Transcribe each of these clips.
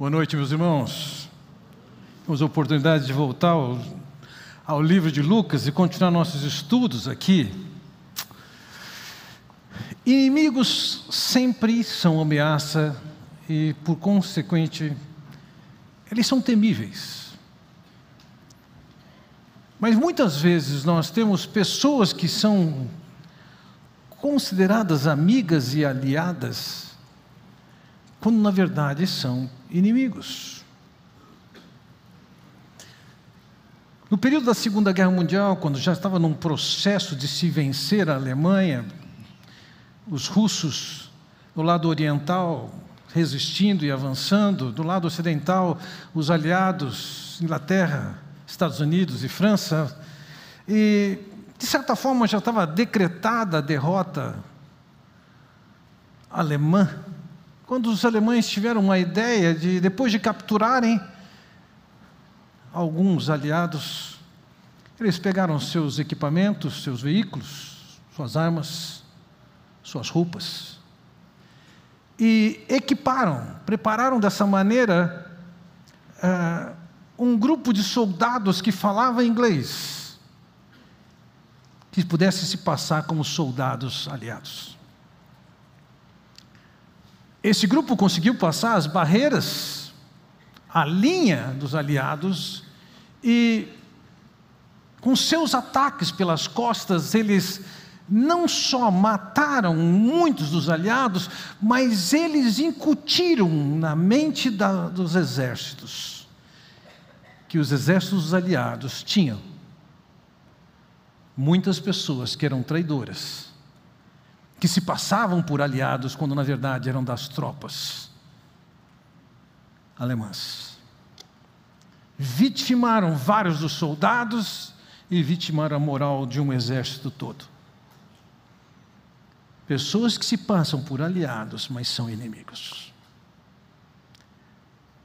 Boa noite, meus irmãos. Temos a oportunidade de voltar ao, ao, livro de Lucas e continuar nossos estudos aqui. Inimigos sempre são ameaça e, por consequente, eles são temíveis. Mas muitas vezes nós temos pessoas que são consideradas amigas e aliadas, quando na verdade são inimigos. No período da Segunda Guerra Mundial, quando já estava num processo de se vencer a Alemanha, os russos do lado oriental resistindo e avançando, do lado ocidental, os aliados, Inglaterra, Estados Unidos e França, e de certa forma já estava decretada a derrota alemã, quando os alemães tiveram a ideia de, depois de capturarem alguns aliados, eles pegaram seus equipamentos, seus veículos, suas armas, suas roupas, e equiparam, prepararam dessa maneira uh, um grupo de soldados que falava inglês que pudessem se passar como soldados aliados. Esse grupo conseguiu passar as barreiras, a linha dos aliados, e com seus ataques pelas costas, eles não só mataram muitos dos aliados, mas eles incutiram na mente da, dos exércitos que os exércitos dos aliados tinham muitas pessoas que eram traidoras, que se passavam por aliados quando na verdade eram das tropas alemãs. Vitimaram vários dos soldados e vitimaram a moral de um exército todo. Pessoas que se passam por aliados, mas são inimigos.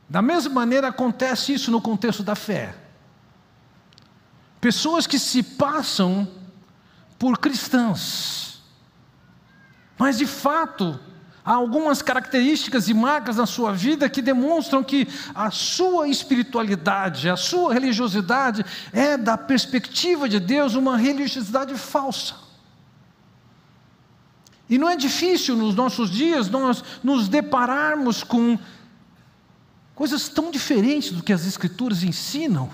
Da mesma maneira acontece isso no contexto da fé. Pessoas que se passam por cristãs, mas de fato, há algumas características e marcas na sua vida que demonstram que a sua espiritualidade, a sua religiosidade é, da perspectiva de Deus, uma religiosidade falsa. E não é difícil nos nossos dias nós nos depararmos com coisas tão diferentes do que as Escrituras ensinam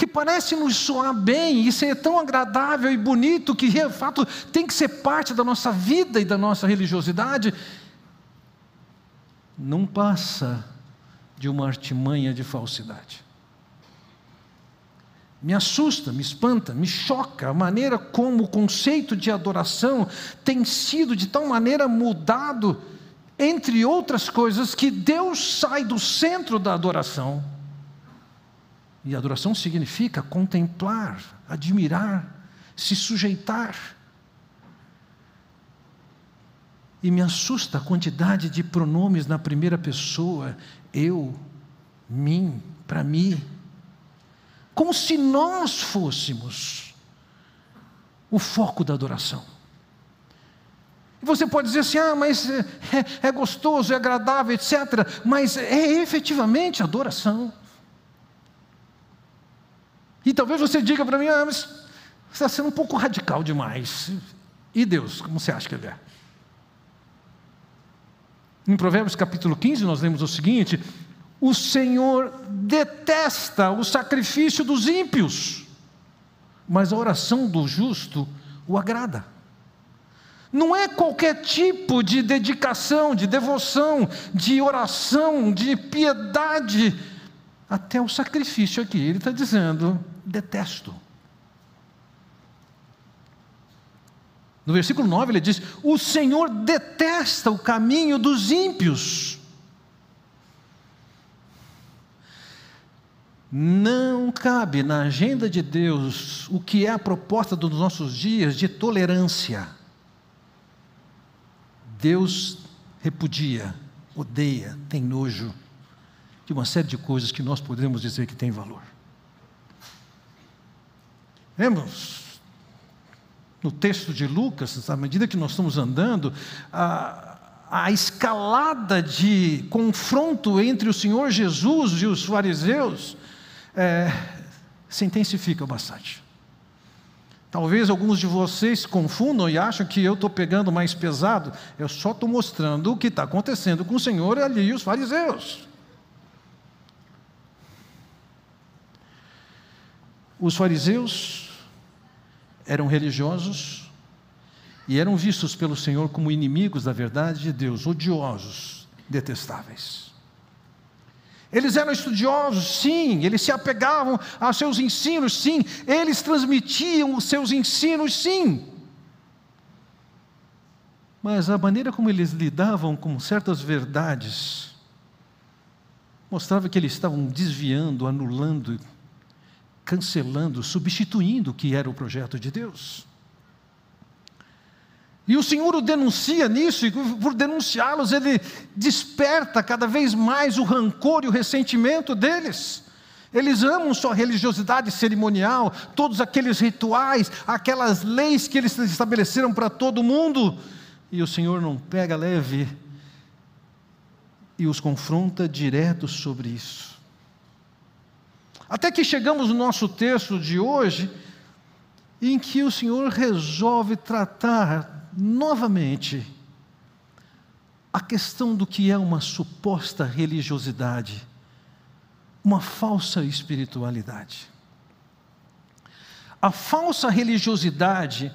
que parece nos soar bem e ser tão agradável e bonito, que de fato tem que ser parte da nossa vida e da nossa religiosidade, não passa de uma artimanha de falsidade. Me assusta, me espanta, me choca a maneira como o conceito de adoração tem sido de tal maneira mudado, entre outras coisas, que Deus sai do centro da adoração e adoração significa contemplar, admirar, se sujeitar. E me assusta a quantidade de pronomes na primeira pessoa, eu, mim, para mim. Como se nós fôssemos o foco da adoração. E você pode dizer assim, ah, mas é, é, gostoso, é agradável, etc. Mas é efetivamente adoração. E talvez você diga para mim, ah, mas você está sendo um pouco radical demais. E Deus, como você acha que ele é? Em Provérbios capítulo 15, nós lemos o seguinte: O Senhor detesta o sacrifício dos ímpios, mas a oração do justo o agrada. Não é qualquer tipo de dedicação, de devoção, de oração, de piedade, até o sacrifício aqui. Ele está dizendo: detesto. No versículo 9 ele diz: O Senhor detesta o caminho dos ímpios. Não cabe na agenda de Deus o que é a proposta dos nossos dias de tolerância. Deus repudia, odeia, tem nojo de uma série de coisas que nós podemos dizer que tem valor. Lembra? No texto de Lucas, à medida que nós estamos andando, a, a escalada de confronto entre o Senhor Jesus e os fariseus é, se intensifica bastante. Talvez alguns de vocês confundam e acham que eu estou pegando mais pesado. Eu só estou mostrando o que está acontecendo com o Senhor ali e os fariseus. Os fariseus eram religiosos e eram vistos pelo Senhor como inimigos da verdade de Deus, odiosos, detestáveis. Eles eram estudiosos, sim, eles se apegavam aos seus ensinos, sim, eles transmitiam os seus ensinos, sim. Mas a maneira como eles lidavam com certas verdades mostrava que eles estavam desviando, anulando, cancelando, substituindo o que era o projeto de Deus. E o Senhor o denuncia nisso, e por denunciá-los, ele desperta cada vez mais o rancor e o ressentimento deles. Eles amam sua religiosidade cerimonial, todos aqueles rituais, aquelas leis que eles estabeleceram para todo mundo, e o Senhor não pega leve e os confronta direto sobre isso. Até que chegamos no nosso texto de hoje, em que o Senhor resolve tratar novamente a questão do que é uma suposta religiosidade, uma falsa espiritualidade. A falsa religiosidade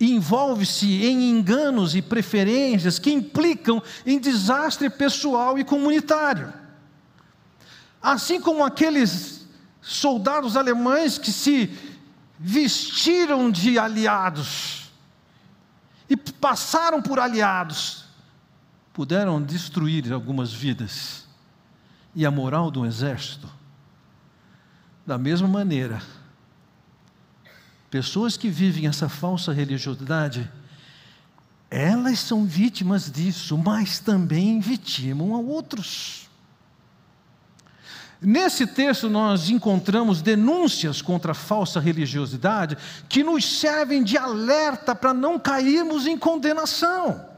envolve-se em enganos e preferências que implicam em desastre pessoal e comunitário. Assim como aqueles soldados alemães que se vestiram de aliados, e passaram por aliados, puderam destruir algumas vidas e a moral do exército. Da mesma maneira, pessoas que vivem essa falsa religiosidade, elas são vítimas disso, mas também vitimam a outros. Nesse texto, nós encontramos denúncias contra a falsa religiosidade que nos servem de alerta para não cairmos em condenação.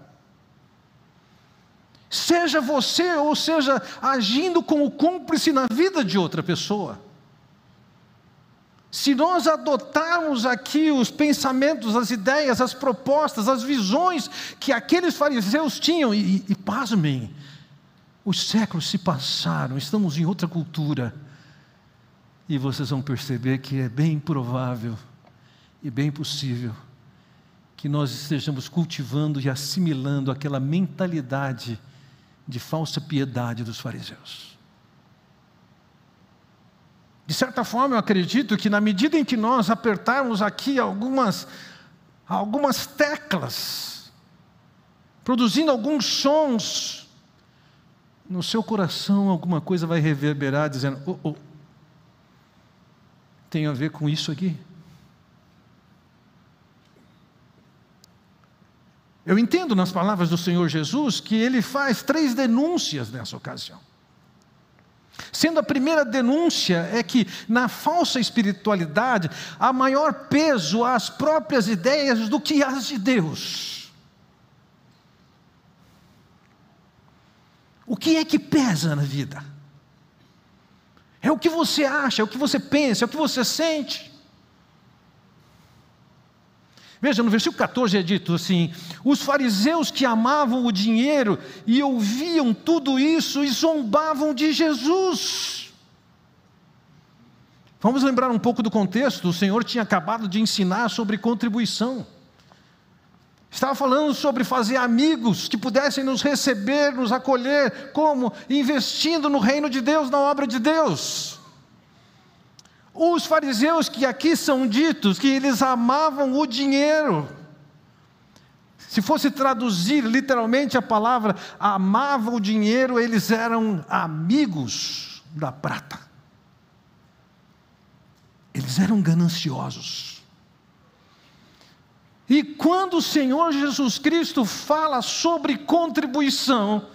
Seja você ou seja agindo como cúmplice na vida de outra pessoa. Se nós adotarmos aqui os pensamentos, as ideias, as propostas, as visões que aqueles fariseus tinham, e, e pasmem, os séculos se passaram, estamos em outra cultura. E vocês vão perceber que é bem provável e bem possível que nós estejamos cultivando e assimilando aquela mentalidade de falsa piedade dos fariseus. De certa forma, eu acredito que na medida em que nós apertarmos aqui algumas, algumas teclas, produzindo alguns sons, no seu coração alguma coisa vai reverberar dizendo: oh, oh, tem a ver com isso aqui? Eu entendo nas palavras do Senhor Jesus que ele faz três denúncias nessa ocasião. Sendo a primeira denúncia é que na falsa espiritualidade há maior peso às próprias ideias do que às de Deus. O que é que pesa na vida? É o que você acha, é o que você pensa, é o que você sente. Veja, no versículo 14 é dito assim: os fariseus que amavam o dinheiro e ouviam tudo isso e zombavam de Jesus. Vamos lembrar um pouco do contexto: o Senhor tinha acabado de ensinar sobre contribuição. Estava falando sobre fazer amigos que pudessem nos receber, nos acolher, como? Investindo no reino de Deus, na obra de Deus. Os fariseus que aqui são ditos que eles amavam o dinheiro. Se fosse traduzir literalmente a palavra amava o dinheiro, eles eram amigos da prata. Eles eram gananciosos. E quando o Senhor Jesus Cristo fala sobre contribuição,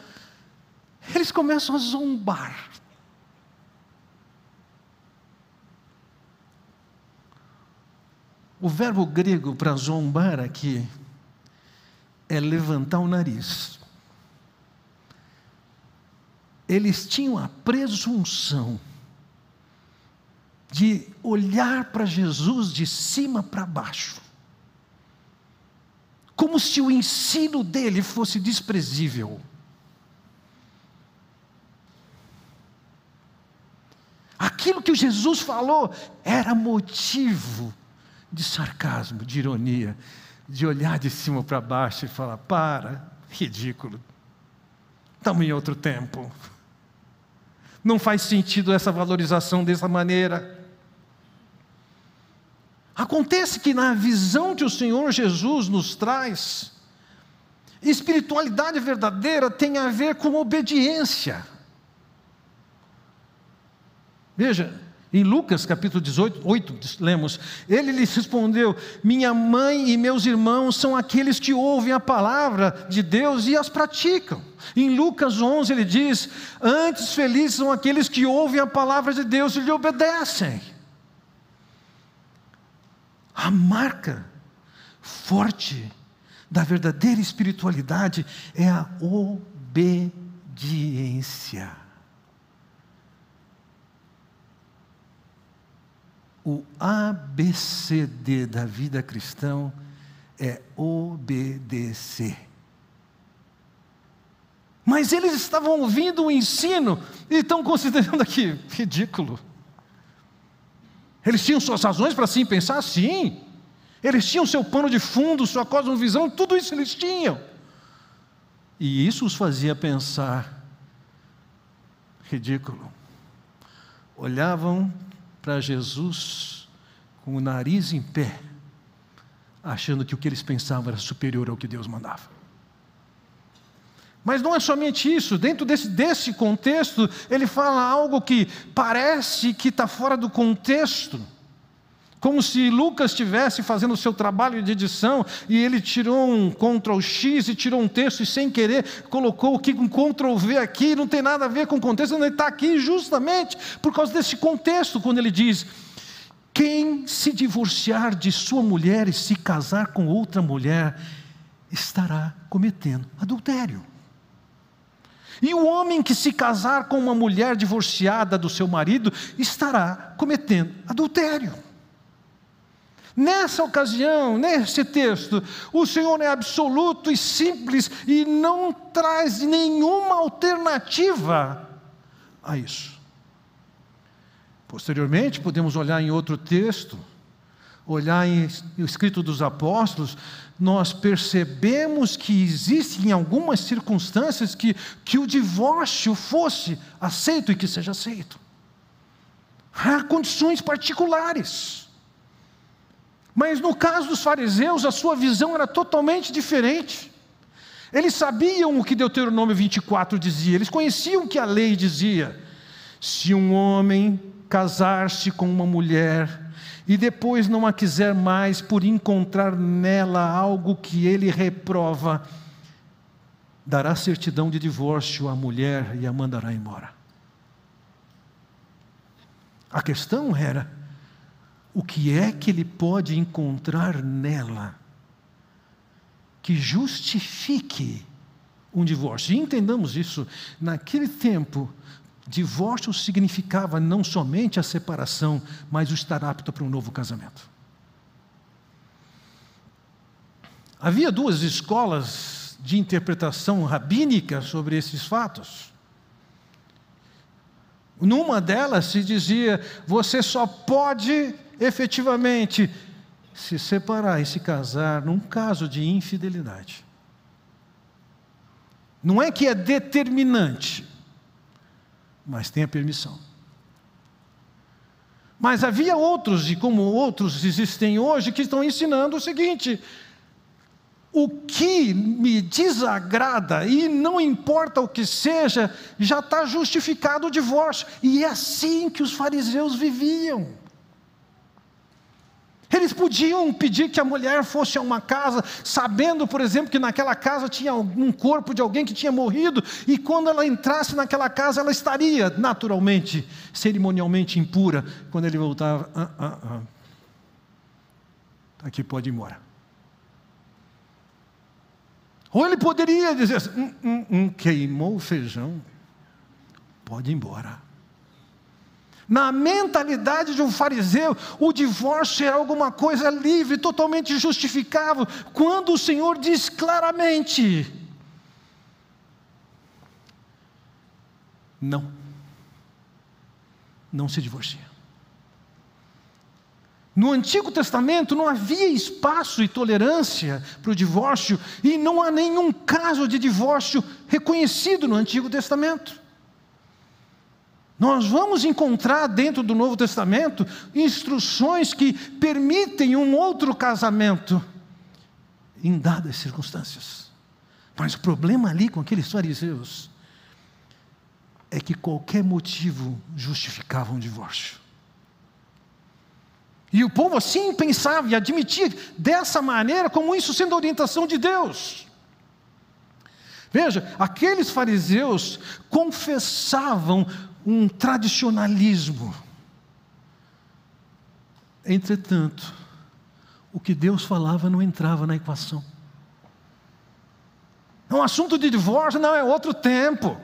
eles começam a zombar. O verbo grego para zombar aqui é levantar o nariz. eles tinham a presunção de olhar para Jesus de cima para baixo, como se o ensino dele fosse desprezível. Aquilo que Jesus falou era motivo de sarcasmo, de ironia, de olhar de cima para baixo e falar: para, ridículo, estamos em outro tempo. Não faz sentido essa valorização dessa maneira. Acontece que na visão que o Senhor Jesus nos traz, espiritualidade verdadeira tem a ver com obediência. Veja, em Lucas capítulo 18, 8, lemos: Ele lhes respondeu: Minha mãe e meus irmãos são aqueles que ouvem a palavra de Deus e as praticam. Em Lucas 11 ele diz: Antes felizes são aqueles que ouvem a palavra de Deus e lhe obedecem. A marca forte da verdadeira espiritualidade é a obediência. O ABCD da vida cristã é obedecer. Mas eles estavam ouvindo o ensino e estão considerando aqui ridículo. Eles tinham suas razões para assim pensar? Sim. Eles tinham seu pano de fundo, sua cosmovisão, tudo isso eles tinham. E isso os fazia pensar ridículo. Olhavam para Jesus com o nariz em pé, achando que o que eles pensavam era superior ao que Deus mandava. Mas não é somente isso, dentro desse, desse contexto, ele fala algo que parece que está fora do contexto. Como se Lucas estivesse fazendo o seu trabalho de edição e ele tirou um Ctrl X e tirou um texto e sem querer colocou aqui um Ctrl V aqui, não tem nada a ver com o contexto, ele está aqui justamente por causa desse contexto, quando ele diz: quem se divorciar de sua mulher e se casar com outra mulher estará cometendo adultério. E o homem que se casar com uma mulher divorciada do seu marido estará cometendo adultério. Nessa ocasião, nesse texto, o Senhor é absoluto e simples e não traz nenhuma alternativa a isso. Posteriormente, podemos olhar em outro texto, olhar em o escrito dos apóstolos, nós percebemos que existem algumas circunstâncias que, que o divórcio fosse aceito e que seja aceito. Há condições particulares. Mas no caso dos fariseus, a sua visão era totalmente diferente. Eles sabiam o que Deuteronômio 24 dizia, eles conheciam o que a lei dizia. Se um homem casar-se com uma mulher e depois não a quiser mais por encontrar nela algo que ele reprova, dará certidão de divórcio à mulher e a mandará embora. A questão era: o que é que ele pode encontrar nela que justifique um divórcio? E entendamos isso, naquele tempo, Divórcio significava não somente a separação, mas o estar apto para um novo casamento. Havia duas escolas de interpretação rabínica sobre esses fatos. Numa delas se dizia: você só pode efetivamente se separar e se casar num caso de infidelidade. Não é que é determinante, mas tem a permissão. Mas havia outros, e como outros existem hoje, que estão ensinando o seguinte: o que me desagrada, e não importa o que seja, já está justificado o divórcio. E é assim que os fariseus viviam. Eles podiam pedir que a mulher fosse a uma casa, sabendo, por exemplo, que naquela casa tinha um corpo de alguém que tinha morrido, e quando ela entrasse naquela casa, ela estaria naturalmente, cerimonialmente impura. Quando ele voltava, ah, ah, ah. aqui pode ir embora. Ou ele poderia dizer assim, hum, hum, hum, queimou o feijão. pode ir embora. Na mentalidade de um fariseu, o divórcio é alguma coisa livre, totalmente justificável, quando o Senhor diz claramente: não, não se divorcia. No Antigo Testamento não havia espaço e tolerância para o divórcio, e não há nenhum caso de divórcio reconhecido no Antigo Testamento. Nós vamos encontrar dentro do Novo Testamento instruções que permitem um outro casamento em dadas circunstâncias. Mas o problema ali com aqueles fariseus é que qualquer motivo justificava um divórcio. E o povo assim pensava e admitia dessa maneira, como isso sendo a orientação de Deus. Veja, aqueles fariseus confessavam um tradicionalismo. Entretanto, o que Deus falava não entrava na equação. É um assunto de divórcio, não, é outro tempo.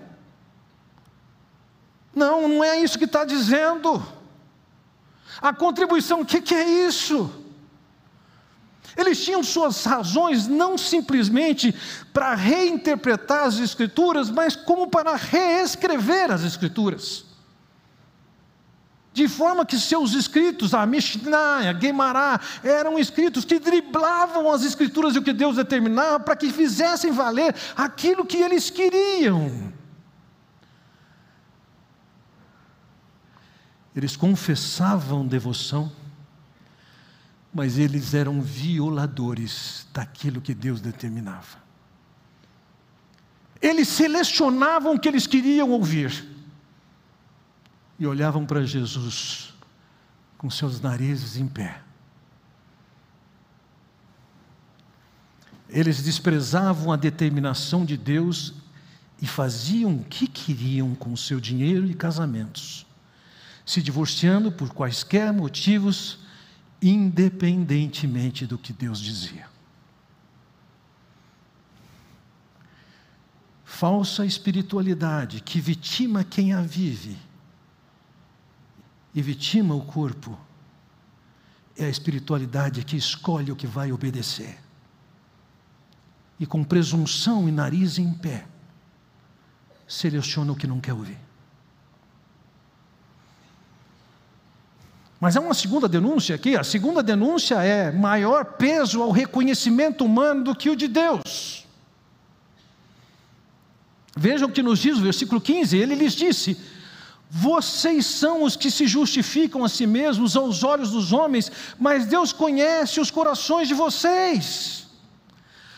Não, não é isso que está dizendo. A contribuição, o que, que é isso? Eles tinham suas razões não simplesmente para reinterpretar as Escrituras, mas como para reescrever as Escrituras. De forma que seus escritos, a Mishnah, a Gemara, eram escritos que driblavam as Escrituras e o que Deus determinava para que fizessem valer aquilo que eles queriam. Eles confessavam devoção, mas eles eram violadores daquilo que Deus determinava. Eles selecionavam o que eles queriam ouvir e olhavam para Jesus com seus narizes em pé. Eles desprezavam a determinação de Deus e faziam o que queriam com seu dinheiro e casamentos se divorciando por quaisquer motivos, independentemente do que Deus dizia. Falsa espiritualidade que vitima quem a vive e vitima o corpo, é a espiritualidade que escolhe o que vai obedecer. E com presunção e nariz em pé, seleciona o que não quer ouvir. Mas há uma segunda denúncia aqui. A segunda denúncia é maior peso ao reconhecimento humano do que o de Deus. Vejam o que nos diz o versículo 15: ele lhes disse: Vocês são os que se justificam a si mesmos aos olhos dos homens, mas Deus conhece os corações de vocês.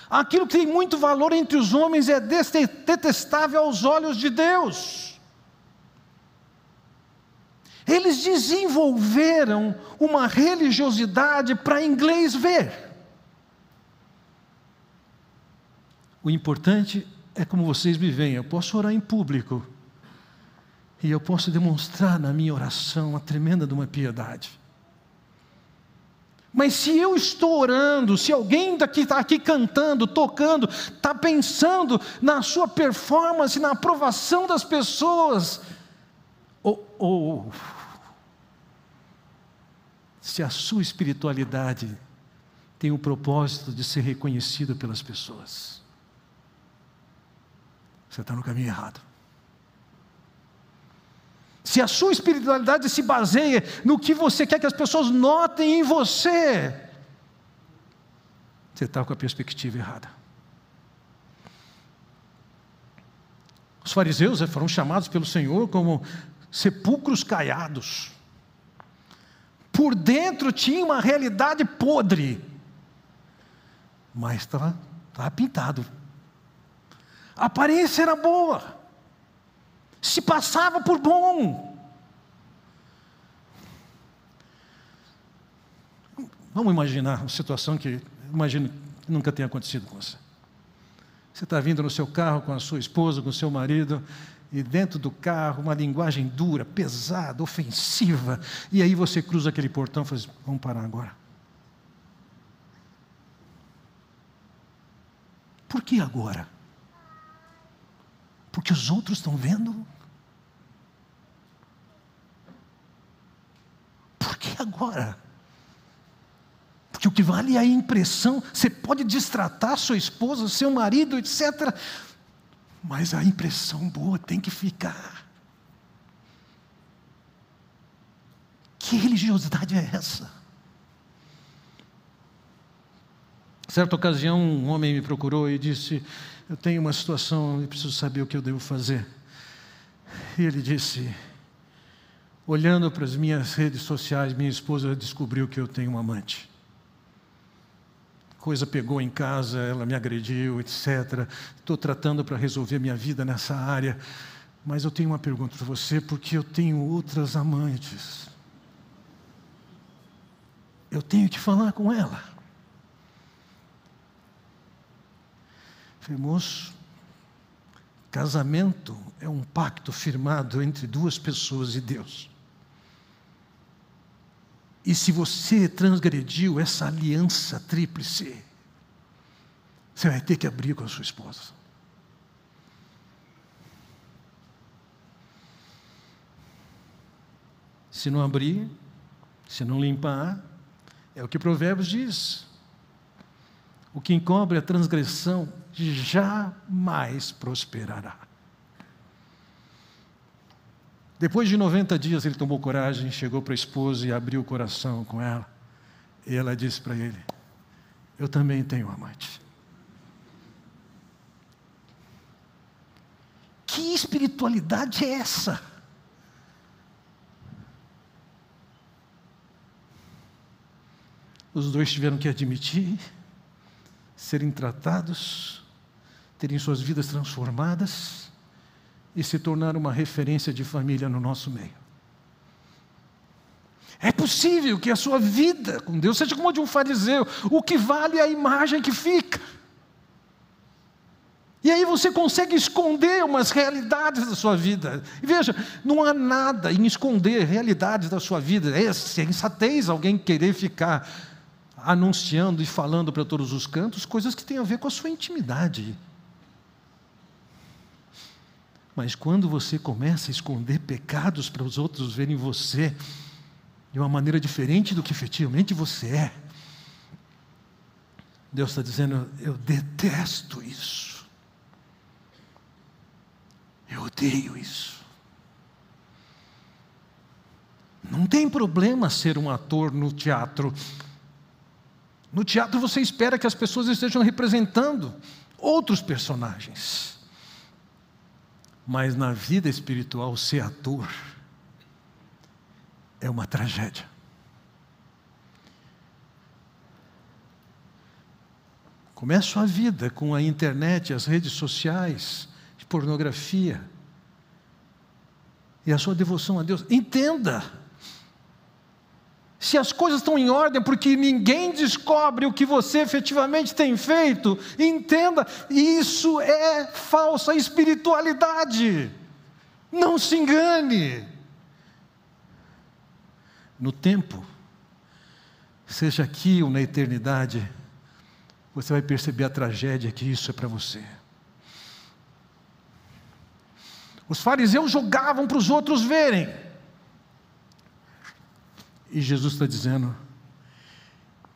Aquilo que tem muito valor entre os homens é detestável aos olhos de Deus. Eles desenvolveram uma religiosidade para inglês ver. O importante é como vocês me veem. Eu posso orar em público. E eu posso demonstrar na minha oração uma tremenda de uma piedade. Mas se eu estou orando, se alguém daqui está aqui cantando, tocando, está pensando na sua performance, na aprovação das pessoas, ou, ou se a sua espiritualidade tem o propósito de ser reconhecido pelas pessoas. Você está no caminho errado. Se a sua espiritualidade se baseia no que você quer que as pessoas notem em você, você está com a perspectiva errada. Os fariseus foram chamados pelo Senhor como sepulcros caiados por dentro tinha uma realidade podre, mas estava, pintado. A aparência era boa, se passava por bom. Vamos imaginar uma situação que imagino que nunca tenha acontecido com você. Você está vindo no seu carro com a sua esposa, com o seu marido, e dentro do carro, uma linguagem dura, pesada, ofensiva, e aí você cruza aquele portão e fala assim, vamos parar agora. Por que agora? Porque os outros estão vendo? Por que agora? Porque o que vale é a impressão, você pode distratar sua esposa, seu marido, etc mas a impressão boa tem que ficar. Que religiosidade é essa? Certa ocasião, um homem me procurou e disse: Eu tenho uma situação e preciso saber o que eu devo fazer. E ele disse: Olhando para as minhas redes sociais, minha esposa descobriu que eu tenho um amante. Coisa pegou em casa, ela me agrediu, etc. Estou tratando para resolver minha vida nessa área. Mas eu tenho uma pergunta para você, porque eu tenho outras amantes. Eu tenho que falar com ela. Falei, moço, casamento é um pacto firmado entre duas pessoas e Deus. E se você transgrediu essa aliança tríplice, você vai ter que abrir com a sua esposa. Se não abrir, se não limpar, é o que Provérbios diz. O que encobre a transgressão jamais prosperará. Depois de 90 dias, ele tomou coragem, chegou para a esposa e abriu o coração com ela. E ela disse para ele: Eu também tenho um amante. Que espiritualidade é essa? Os dois tiveram que admitir, serem tratados, terem suas vidas transformadas e se tornar uma referência de família no nosso meio. É possível que a sua vida com Deus seja como a de um fariseu, o que vale é a imagem que fica. E aí você consegue esconder umas realidades da sua vida. E veja, não há nada em esconder realidades da sua vida. É sensatez alguém querer ficar anunciando e falando para todos os cantos coisas que têm a ver com a sua intimidade. Mas quando você começa a esconder pecados para os outros verem você de uma maneira diferente do que efetivamente você é, Deus está dizendo: eu detesto isso. Eu odeio isso. Não tem problema ser um ator no teatro. No teatro você espera que as pessoas estejam representando outros personagens. Mas na vida espiritual, ser ator é uma tragédia. Começa a vida com a internet, as redes sociais, pornografia. E a sua devoção a Deus. Entenda se as coisas estão em ordem porque ninguém descobre o que você efetivamente tem feito, entenda, isso é falsa espiritualidade. Não se engane. No tempo, seja aqui ou na eternidade, você vai perceber a tragédia que isso é para você. Os fariseus jogavam para os outros verem. E Jesus está dizendo,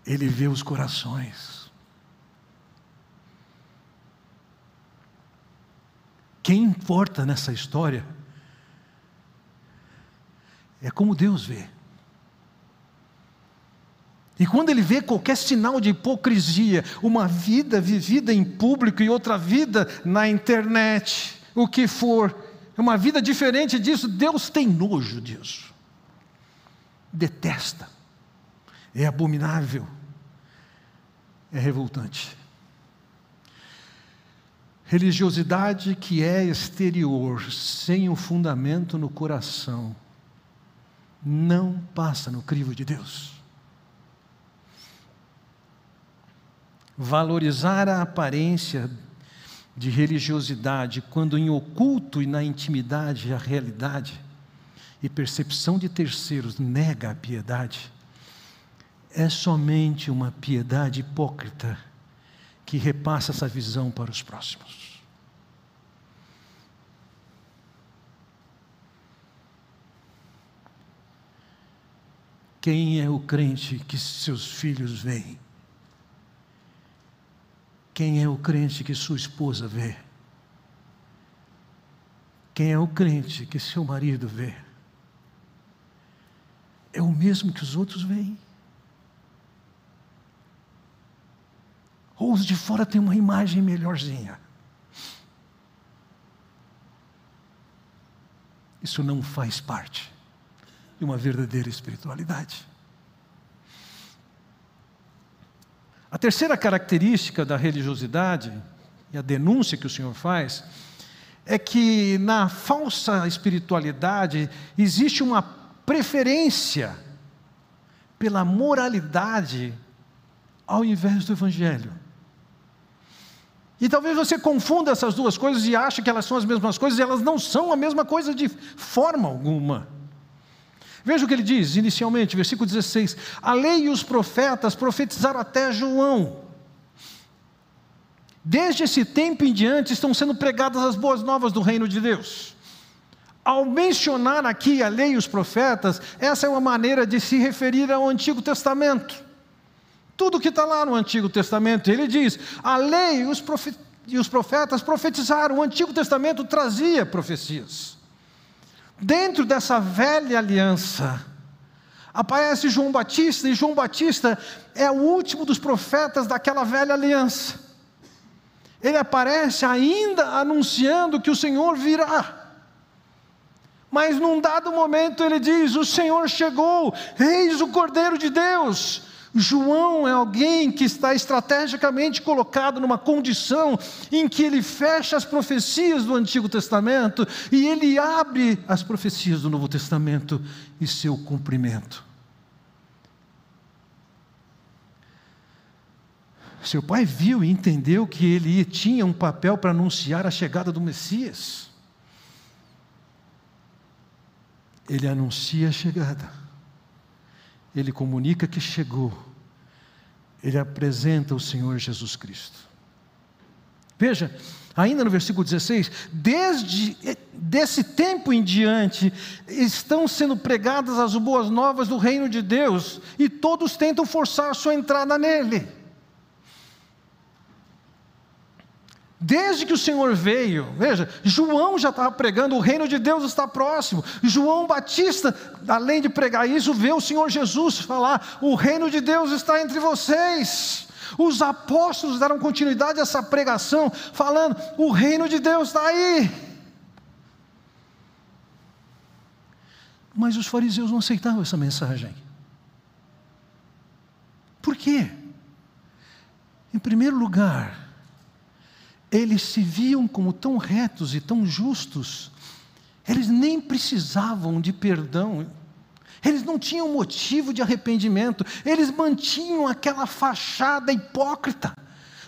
Ele vê os corações. Quem importa nessa história é como Deus vê. E quando ele vê qualquer sinal de hipocrisia, uma vida vivida em público e outra vida na internet, o que for, uma vida diferente disso, Deus tem nojo disso detesta, é abominável, é revoltante. Religiosidade que é exterior, sem o fundamento no coração, não passa no crivo de Deus. Valorizar a aparência de religiosidade, quando em oculto e na intimidade a realidade, e percepção de terceiros nega a piedade, é somente uma piedade hipócrita que repassa essa visão para os próximos. Quem é o crente que seus filhos veem? Quem é o crente que sua esposa vê? Quem é o crente que seu marido vê? É o mesmo que os outros veem. Ou os de fora têm uma imagem melhorzinha. Isso não faz parte de uma verdadeira espiritualidade. A terceira característica da religiosidade, e a denúncia que o Senhor faz, é que na falsa espiritualidade existe uma preferência pela moralidade ao invés do Evangelho. E talvez você confunda essas duas coisas e ache que elas são as mesmas coisas, e elas não são a mesma coisa de forma alguma. Veja o que ele diz inicialmente, versículo 16: A lei e os profetas profetizaram até João. Desde esse tempo em diante estão sendo pregadas as boas novas do reino de Deus. Ao mencionar aqui a lei e os profetas, essa é uma maneira de se referir ao Antigo Testamento. Tudo que está lá no Antigo Testamento, ele diz: a lei e os, e os profetas profetizaram, o Antigo Testamento trazia profecias. Dentro dessa velha aliança, aparece João Batista, e João Batista é o último dos profetas daquela velha aliança. Ele aparece ainda anunciando que o Senhor virá. Mas num dado momento ele diz: O Senhor chegou, eis o Cordeiro de Deus João é alguém que está estrategicamente colocado numa condição em que ele fecha as profecias do Antigo Testamento e ele abre as profecias do Novo Testamento e seu cumprimento. Seu pai viu e entendeu que ele tinha um papel para anunciar a chegada do Messias. Ele anuncia a chegada ele comunica que chegou, ele apresenta o Senhor Jesus Cristo. Veja, ainda no versículo 16, desde desse tempo em diante estão sendo pregadas as boas novas do reino de Deus e todos tentam forçar sua entrada nele. Desde que o Senhor veio, veja, João já estava pregando, o reino de Deus está próximo. João Batista, além de pregar isso, vê o Senhor Jesus falar: o reino de Deus está entre vocês. Os apóstolos deram continuidade a essa pregação, falando: o reino de Deus está aí. Mas os fariseus não aceitavam essa mensagem. Por quê? Em primeiro lugar, eles se viam como tão retos e tão justos, eles nem precisavam de perdão, eles não tinham motivo de arrependimento, eles mantinham aquela fachada hipócrita,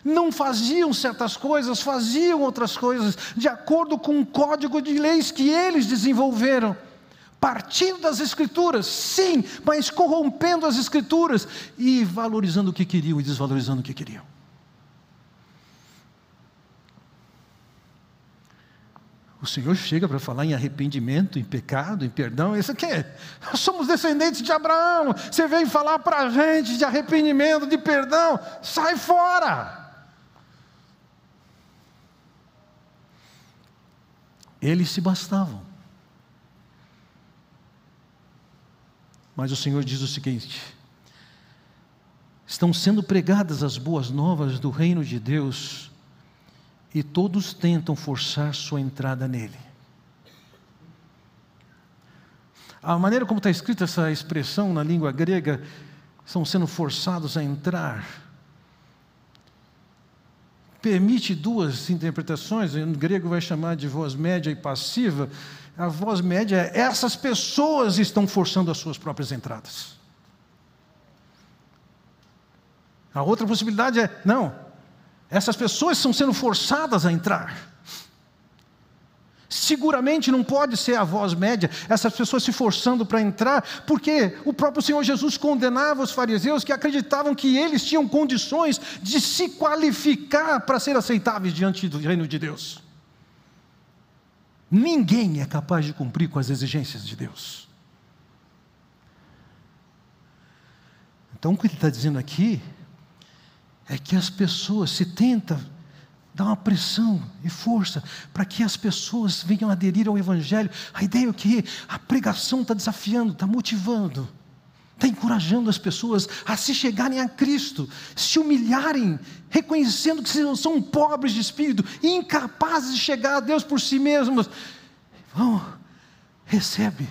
não faziam certas coisas, faziam outras coisas, de acordo com um código de leis que eles desenvolveram. Partindo das Escrituras, sim, mas corrompendo as Escrituras e valorizando o que queriam e desvalorizando o que queriam. O Senhor chega para falar em arrependimento, em pecado, em perdão. Isso aqui, nós somos descendentes de Abraão. Você vem falar para a gente de arrependimento, de perdão. Sai fora. Eles se bastavam. Mas o Senhor diz o seguinte: estão sendo pregadas as boas novas do reino de Deus e todos tentam forçar sua entrada nele. A maneira como está escrita essa expressão na língua grega, estão sendo forçados a entrar, permite duas interpretações, em grego vai chamar de voz média e passiva. A voz média é essas pessoas estão forçando as suas próprias entradas. A outra possibilidade é, não, essas pessoas estão sendo forçadas a entrar. Seguramente não pode ser a voz média, essas pessoas se forçando para entrar, porque o próprio Senhor Jesus condenava os fariseus que acreditavam que eles tinham condições de se qualificar para ser aceitáveis diante do reino de Deus. Ninguém é capaz de cumprir com as exigências de Deus. Então, o que ele está dizendo aqui é que as pessoas se tenta dar uma pressão e força para que as pessoas venham aderir ao Evangelho. A ideia é que a pregação está desafiando, está motivando, está encorajando as pessoas a se chegarem a Cristo, se humilharem, reconhecendo que são pobres de espírito, incapazes de chegar a Deus por si mesmos. Vão, recebe,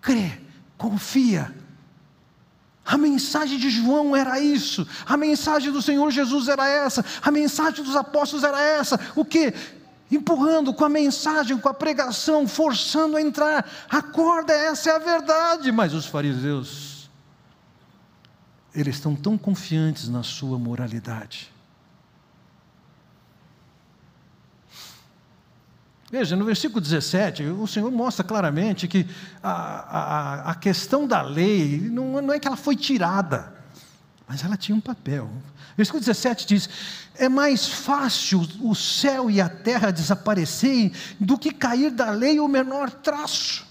crê, confia, a mensagem de João era isso, a mensagem do Senhor Jesus era essa, a mensagem dos apóstolos era essa. O que? Empurrando com a mensagem, com a pregação, forçando a entrar. Acorda, essa é a verdade. Mas os fariseus, eles estão tão confiantes na sua moralidade Veja, no versículo 17, o Senhor mostra claramente que a, a, a questão da lei não, não é que ela foi tirada, mas ela tinha um papel. Versículo 17 diz: É mais fácil o céu e a terra desaparecerem do que cair da lei o menor traço.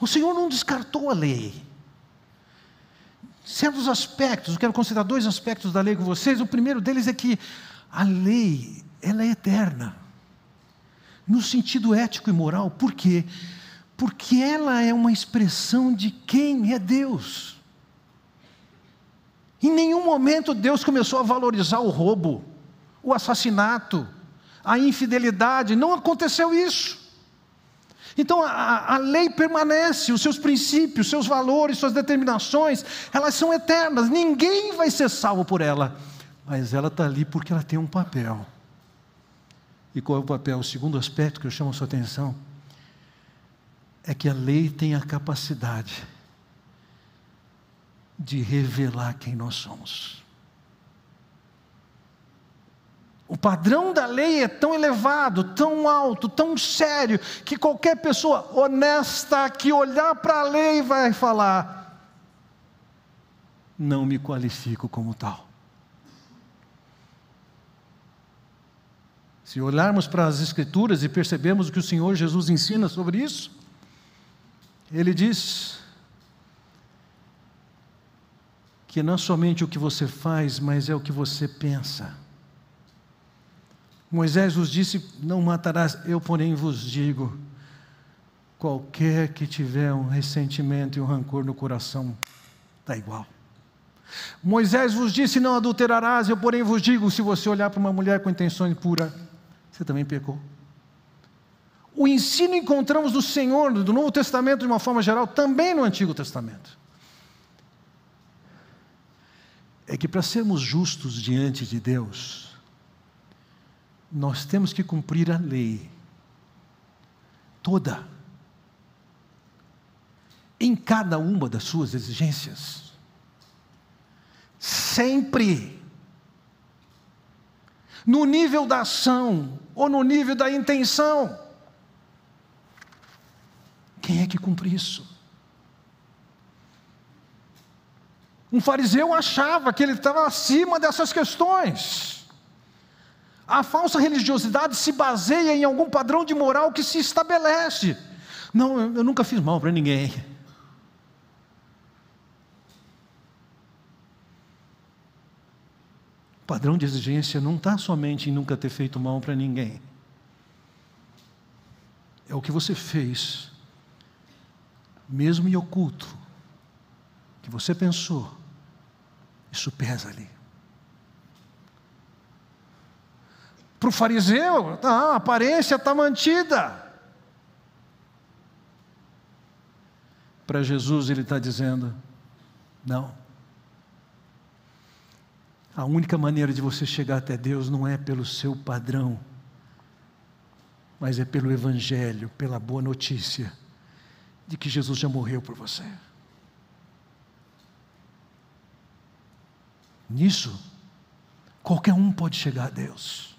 O Senhor não descartou a lei. Certos aspectos, eu quero considerar dois aspectos da lei com vocês. O primeiro deles é que a lei ela é eterna. No sentido ético e moral, por quê? Porque ela é uma expressão de quem é Deus. Em nenhum momento Deus começou a valorizar o roubo, o assassinato, a infidelidade, não aconteceu isso. Então a, a, lei permanece, os seus princípios, seus valores, suas determinações, elas são eternas, ninguém vai ser salvo por ela, mas ela está ali porque ela tem um papel. E qual é o papel? O segundo aspecto que eu chamo a sua atenção é que a lei tem a capacidade de revelar quem nós somos. O padrão da lei é tão elevado, tão alto, tão sério, que qualquer pessoa honesta que olhar para a lei vai falar: não me qualifico como tal. Se olharmos para as Escrituras e percebemos o que o Senhor Jesus ensina sobre isso, ele diz que não somente o que você faz, mas é o que você pensa. Moisés vos disse: Não matarás, eu, porém, vos digo: qualquer que tiver um ressentimento e um rancor no coração, está igual. Moisés vos disse: Não adulterarás, eu, porém, vos digo: se você olhar para uma mulher com intenção impura, você também pecou. O ensino encontramos do Senhor, do Novo Testamento de uma forma geral, também no Antigo Testamento. É que para sermos justos diante de Deus, nós temos que cumprir a lei toda, em cada uma das suas exigências, sempre no nível da ação ou no nível da intenção. Quem é que cumpre isso? Um fariseu achava que ele estava acima dessas questões. A falsa religiosidade se baseia em algum padrão de moral que se estabelece. Não, eu nunca fiz mal para ninguém. Padrão de exigência não está somente em nunca ter feito mal para ninguém. É o que você fez, mesmo em oculto, que você pensou, isso pesa ali. Para o fariseu, a aparência está mantida. Para Jesus, ele está dizendo: não. A única maneira de você chegar até Deus não é pelo seu padrão, mas é pelo Evangelho, pela boa notícia de que Jesus já morreu por você. Nisso, qualquer um pode chegar a Deus.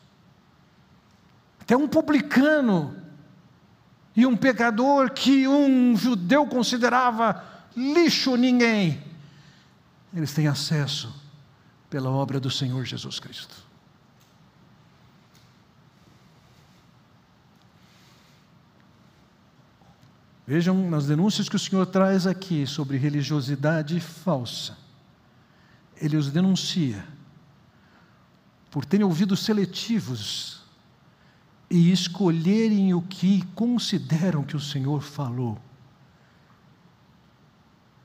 Até um publicano e um pecador que um judeu considerava lixo ninguém, eles têm acesso pela obra do Senhor Jesus Cristo. Vejam nas denúncias que o Senhor traz aqui sobre religiosidade falsa. Ele os denuncia por terem ouvidos seletivos e escolherem o que consideram que o Senhor falou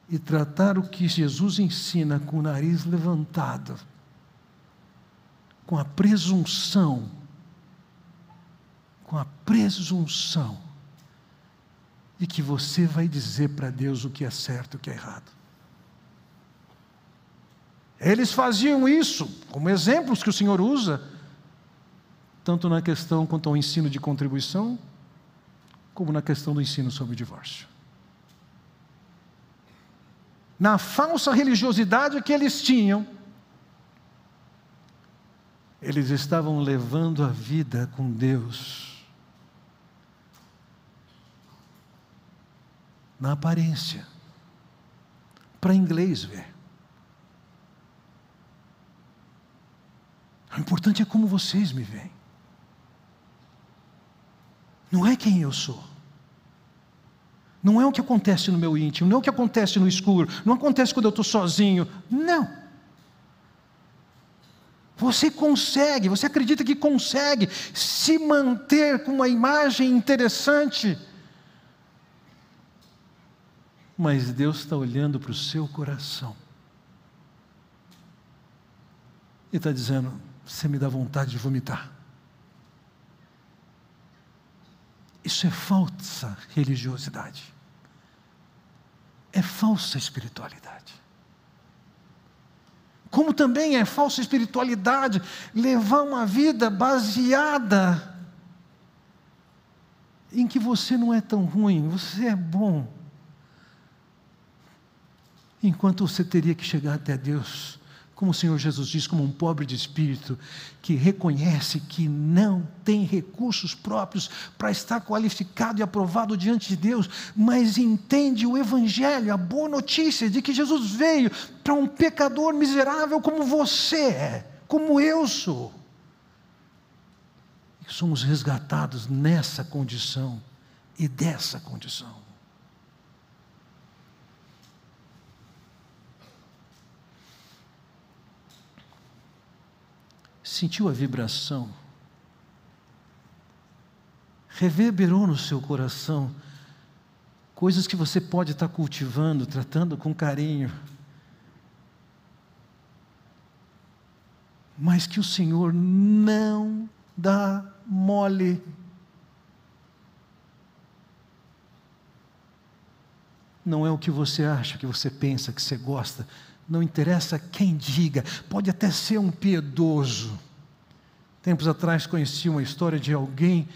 e tratar o que Jesus ensina com o nariz levantado, com a presunção, com a presunção de que você vai dizer para Deus o que é certo e o que é errado. Eles faziam isso, como exemplos que o Senhor usa, tanto na questão quanto ao ensino de contribuição, como na questão do ensino sobre o divórcio. Na falsa religiosidade que eles tinham, eles estavam levando a vida com Deus na aparência, para inglês ver. O importante é como vocês me veem. Não é quem eu sou. Não é o que acontece no meu íntimo, não é o que acontece no escuro, não acontece quando eu estou sozinho. Não. Você consegue, você acredita que consegue se manter com uma imagem interessante. Mas Deus está olhando para o seu coração e está dizendo: você me dá vontade de vomitar. Isso é falsa religiosidade. É falsa espiritualidade. Como também é falsa espiritualidade levar uma vida baseada em que você não é tão ruim, você é bom. Enquanto você teria que chegar até Deus como o Senhor Jesus diz, como um pobre de espírito, que reconhece que não tem recursos próprios para estar qualificado e aprovado diante de Deus, mas entende o Evangelho, a boa notícia de que Jesus veio para um pecador miserável como você é, como eu sou. E somos resgatados nessa condição e dessa condição. Sentiu a vibração, reverberou no seu coração coisas que você pode estar cultivando, tratando com carinho, mas que o Senhor não dá mole. Não é o que você acha, que você pensa, que você gosta, não interessa quem diga, pode até ser um piedoso. Tempos atrás conheci uma história de alguém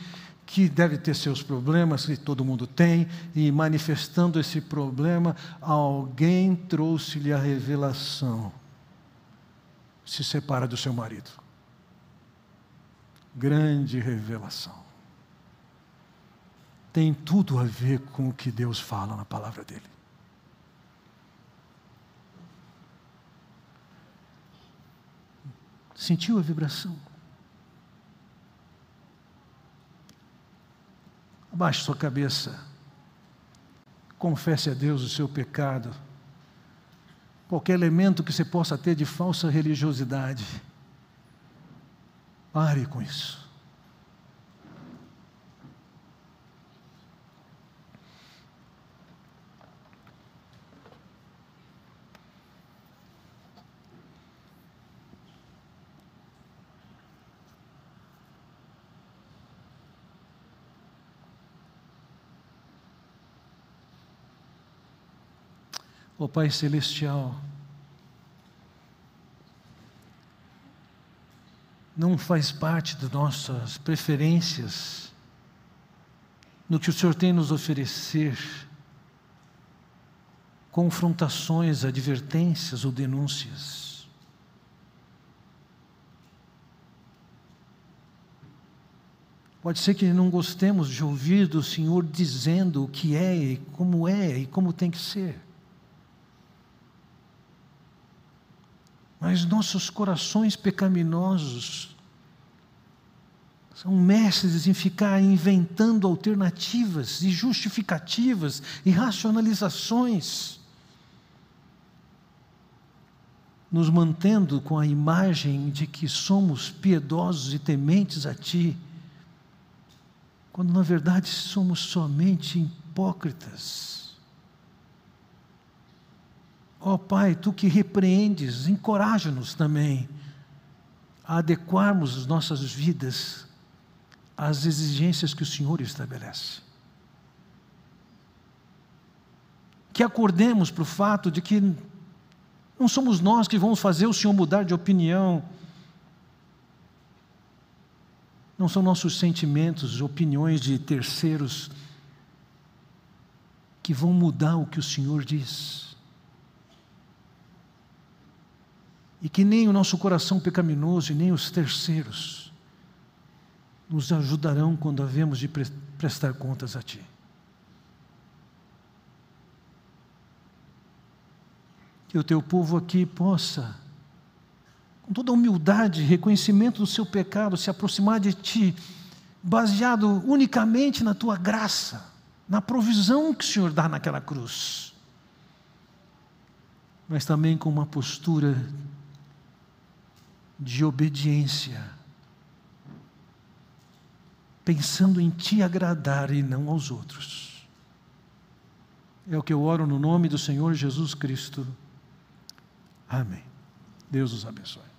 que deve ter seus problemas, que todo mundo tem, e manifestando esse problema, alguém trouxe-lhe a revelação. Se separa do seu marido. Grande revelação. Tem tudo a ver com o que Deus fala na palavra dele. Sentiu a vibração? Abaixe sua cabeça. Confesse a Deus o seu pecado. Qualquer elemento que você possa ter de falsa religiosidade. Pare com isso. Ó Pai Celestial, não faz parte das nossas preferências no que o Senhor tem nos oferecer, confrontações, advertências ou denúncias. Pode ser que não gostemos de ouvir do Senhor dizendo o que é e como é e como tem que ser. Mas nossos corações pecaminosos São mestres em ficar inventando alternativas e justificativas e racionalizações, nos mantendo com a imagem de que somos piedosos e tementes a Ti, quando na verdade somos somente hipócritas. Ó oh, Pai, Tu que repreendes, encoraja-nos também a adequarmos as nossas vidas às exigências que o Senhor estabelece. Que acordemos para o fato de que não somos nós que vamos fazer o Senhor mudar de opinião. Não são nossos sentimentos, opiniões de terceiros que vão mudar o que o Senhor diz. E que nem o nosso coração pecaminoso e nem os terceiros nos ajudarão quando havemos de prestar contas a Ti. Que o Teu povo aqui possa, com toda humildade, reconhecimento do seu pecado, se aproximar de Ti, baseado unicamente na Tua graça, na provisão que o Senhor dá naquela cruz, mas também com uma postura de obediência pensando em te agradar e não aos outros. É o que eu oro no nome do Senhor Jesus Cristo. Amém. Deus os abençoe.